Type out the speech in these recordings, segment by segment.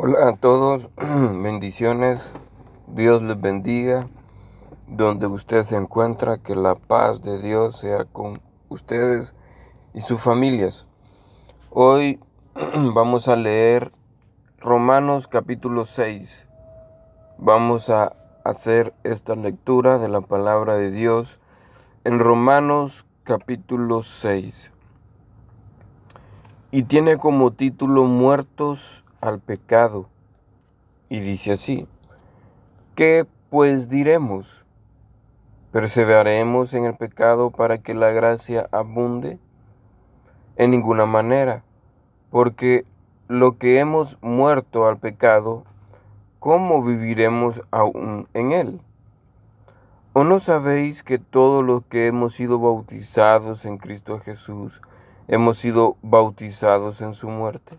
Hola a todos, bendiciones, Dios les bendiga, donde usted se encuentra, que la paz de Dios sea con ustedes y sus familias. Hoy vamos a leer Romanos capítulo 6. Vamos a hacer esta lectura de la palabra de Dios en Romanos capítulo 6. Y tiene como título Muertos al pecado. Y dice así, ¿qué pues diremos? ¿Perseveraremos en el pecado para que la gracia abunde? En ninguna manera, porque lo que hemos muerto al pecado, ¿cómo viviremos aún en él? ¿O no sabéis que todos los que hemos sido bautizados en Cristo Jesús, hemos sido bautizados en su muerte?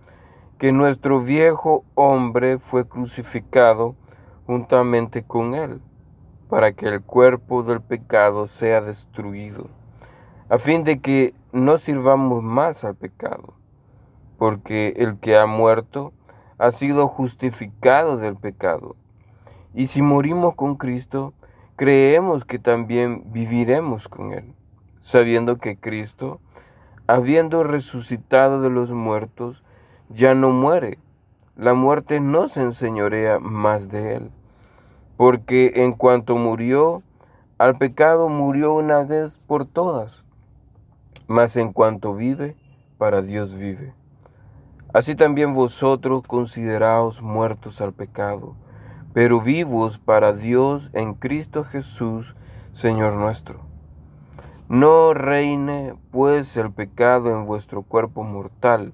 que nuestro viejo hombre fue crucificado juntamente con él, para que el cuerpo del pecado sea destruido, a fin de que no sirvamos más al pecado, porque el que ha muerto ha sido justificado del pecado. Y si morimos con Cristo, creemos que también viviremos con Él, sabiendo que Cristo, habiendo resucitado de los muertos, ya no muere. La muerte no se enseñorea más de él. Porque en cuanto murió, al pecado murió una vez por todas. Mas en cuanto vive, para Dios vive. Así también vosotros consideraos muertos al pecado, pero vivos para Dios en Cristo Jesús, Señor nuestro. No reine pues el pecado en vuestro cuerpo mortal,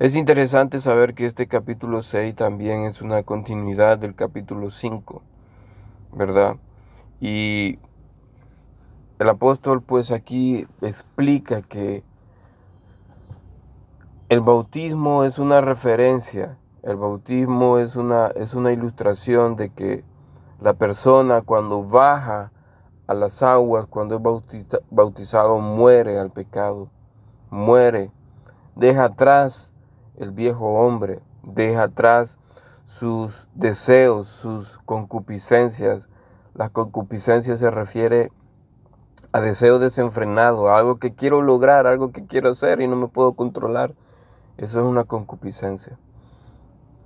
Es interesante saber que este capítulo 6 también es una continuidad del capítulo 5, ¿verdad? Y el apóstol pues aquí explica que el bautismo es una referencia, el bautismo es una, es una ilustración de que la persona cuando baja a las aguas, cuando es bautizado, muere al pecado, muere, deja atrás el viejo hombre, deja atrás sus deseos, sus concupiscencias. La concupiscencia se refiere a deseo desenfrenado, a algo que quiero lograr, algo que quiero hacer y no me puedo controlar. Eso es una concupiscencia.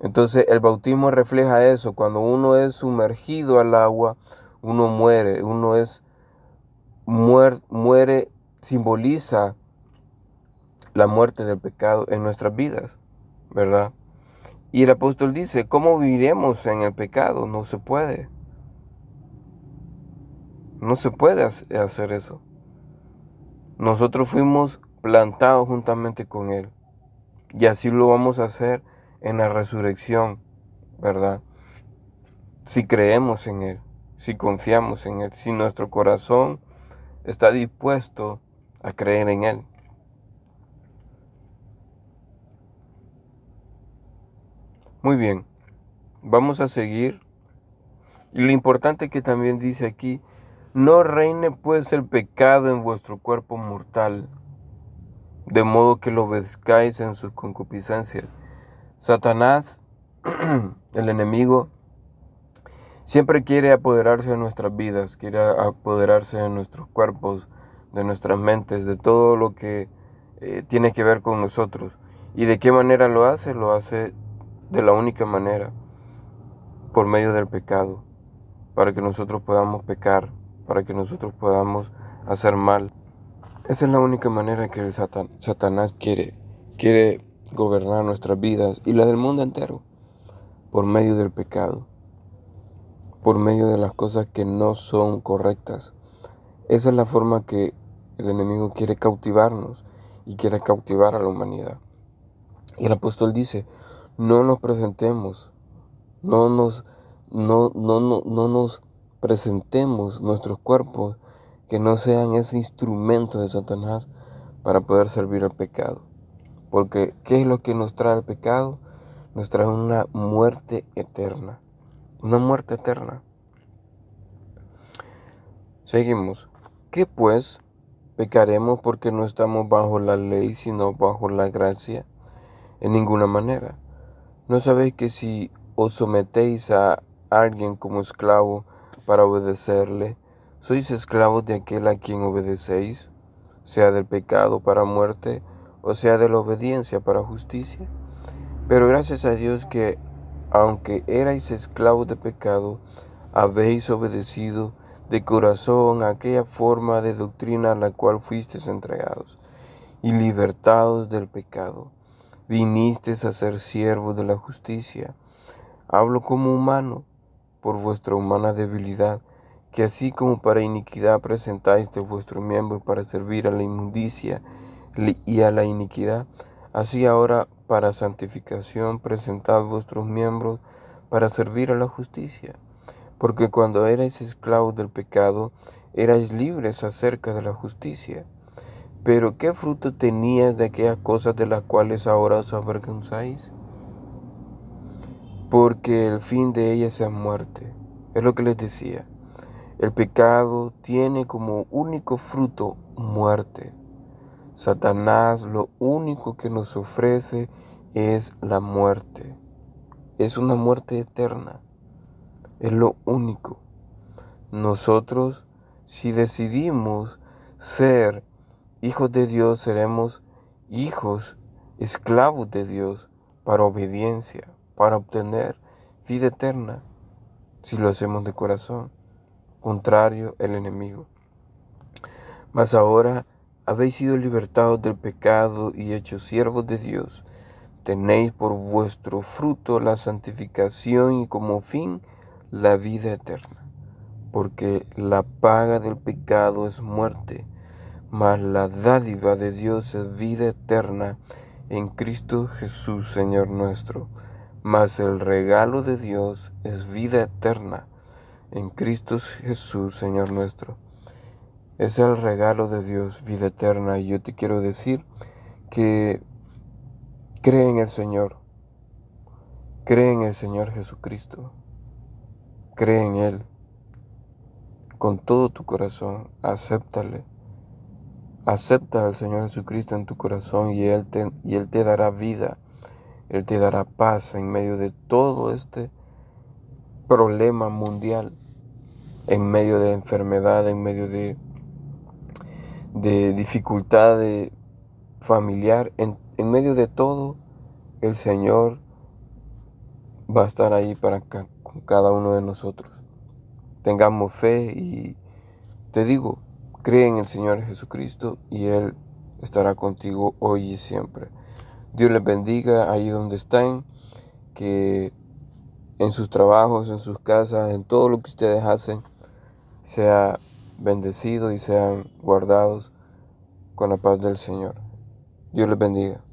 Entonces el bautismo refleja eso. Cuando uno es sumergido al agua, uno muere. Uno es muere, muere simboliza la muerte del pecado en nuestras vidas. ¿Verdad? Y el apóstol dice, ¿cómo viviremos en el pecado? No se puede. No se puede hacer eso. Nosotros fuimos plantados juntamente con Él. Y así lo vamos a hacer en la resurrección, ¿verdad? Si creemos en Él, si confiamos en Él, si nuestro corazón está dispuesto a creer en Él. Muy bien, vamos a seguir. Y lo importante que también dice aquí, no reine pues el pecado en vuestro cuerpo mortal, de modo que lo obedezcáis en sus concupiscencias. Satanás, el enemigo, siempre quiere apoderarse de nuestras vidas, quiere apoderarse de nuestros cuerpos, de nuestras mentes, de todo lo que eh, tiene que ver con nosotros. ¿Y de qué manera lo hace? Lo hace de la única manera, por medio del pecado, para que nosotros podamos pecar, para que nosotros podamos hacer mal. Esa es la única manera que Satanás quiere, quiere gobernar nuestras vidas y la del mundo entero, por medio del pecado, por medio de las cosas que no son correctas. Esa es la forma que el enemigo quiere cautivarnos y quiere cautivar a la humanidad. Y el apóstol dice, no nos presentemos, no nos, no, no, no, no nos presentemos nuestros cuerpos que no sean ese instrumento de Satanás para poder servir al pecado. Porque ¿qué es lo que nos trae el pecado? Nos trae una muerte eterna. Una muerte eterna. Seguimos. ¿Qué pues? ¿Pecaremos porque no estamos bajo la ley, sino bajo la gracia? En ninguna manera. ¿No sabéis que si os sometéis a alguien como esclavo para obedecerle, sois esclavos de aquel a quien obedecéis, sea del pecado para muerte o sea de la obediencia para justicia? Pero gracias a Dios que, aunque erais esclavos de pecado, habéis obedecido de corazón aquella forma de doctrina a la cual fuisteis entregados, y libertados del pecado, vinisteis a ser siervos de la justicia. Hablo como humano, por vuestra humana debilidad, que así como para iniquidad presentáis de vuestro miembro para servir a la inmundicia y a la iniquidad, así ahora para santificación presentad vuestros miembros para servir a la justicia. Porque cuando erais esclavos del pecado, erais libres acerca de la justicia. Pero ¿qué fruto tenías de aquellas cosas de las cuales ahora os avergonzáis? Porque el fin de ellas es muerte. Es lo que les decía. El pecado tiene como único fruto muerte. Satanás lo único que nos ofrece es la muerte. Es una muerte eterna. Es lo único. Nosotros, si decidimos ser hijos de Dios, seremos hijos, esclavos de Dios, para obediencia, para obtener vida eterna, si lo hacemos de corazón, contrario el enemigo. Mas ahora habéis sido libertados del pecado y hechos siervos de Dios. Tenéis por vuestro fruto la santificación y como fin la vida eterna, porque la paga del pecado es muerte, mas la dádiva de Dios es vida eterna en Cristo Jesús, Señor nuestro. Mas el regalo de Dios es vida eterna en Cristo Jesús, Señor nuestro. Es el regalo de Dios, vida eterna. Y yo te quiero decir que cree en el Señor. Cree en el Señor Jesucristo. Cree en Él con todo tu corazón, acéptale. Acepta al Señor Jesucristo en tu corazón y Él te, y Él te dará vida, Él te dará paz en medio de todo este problema mundial, en medio de enfermedad, en medio de, de dificultad familiar, en, en medio de todo, el Señor va a estar ahí para cada uno de nosotros. Tengamos fe y te digo, cree en el Señor Jesucristo y Él estará contigo hoy y siempre. Dios les bendiga ahí donde están, que en sus trabajos, en sus casas, en todo lo que ustedes hacen, sea bendecido y sean guardados con la paz del Señor. Dios les bendiga.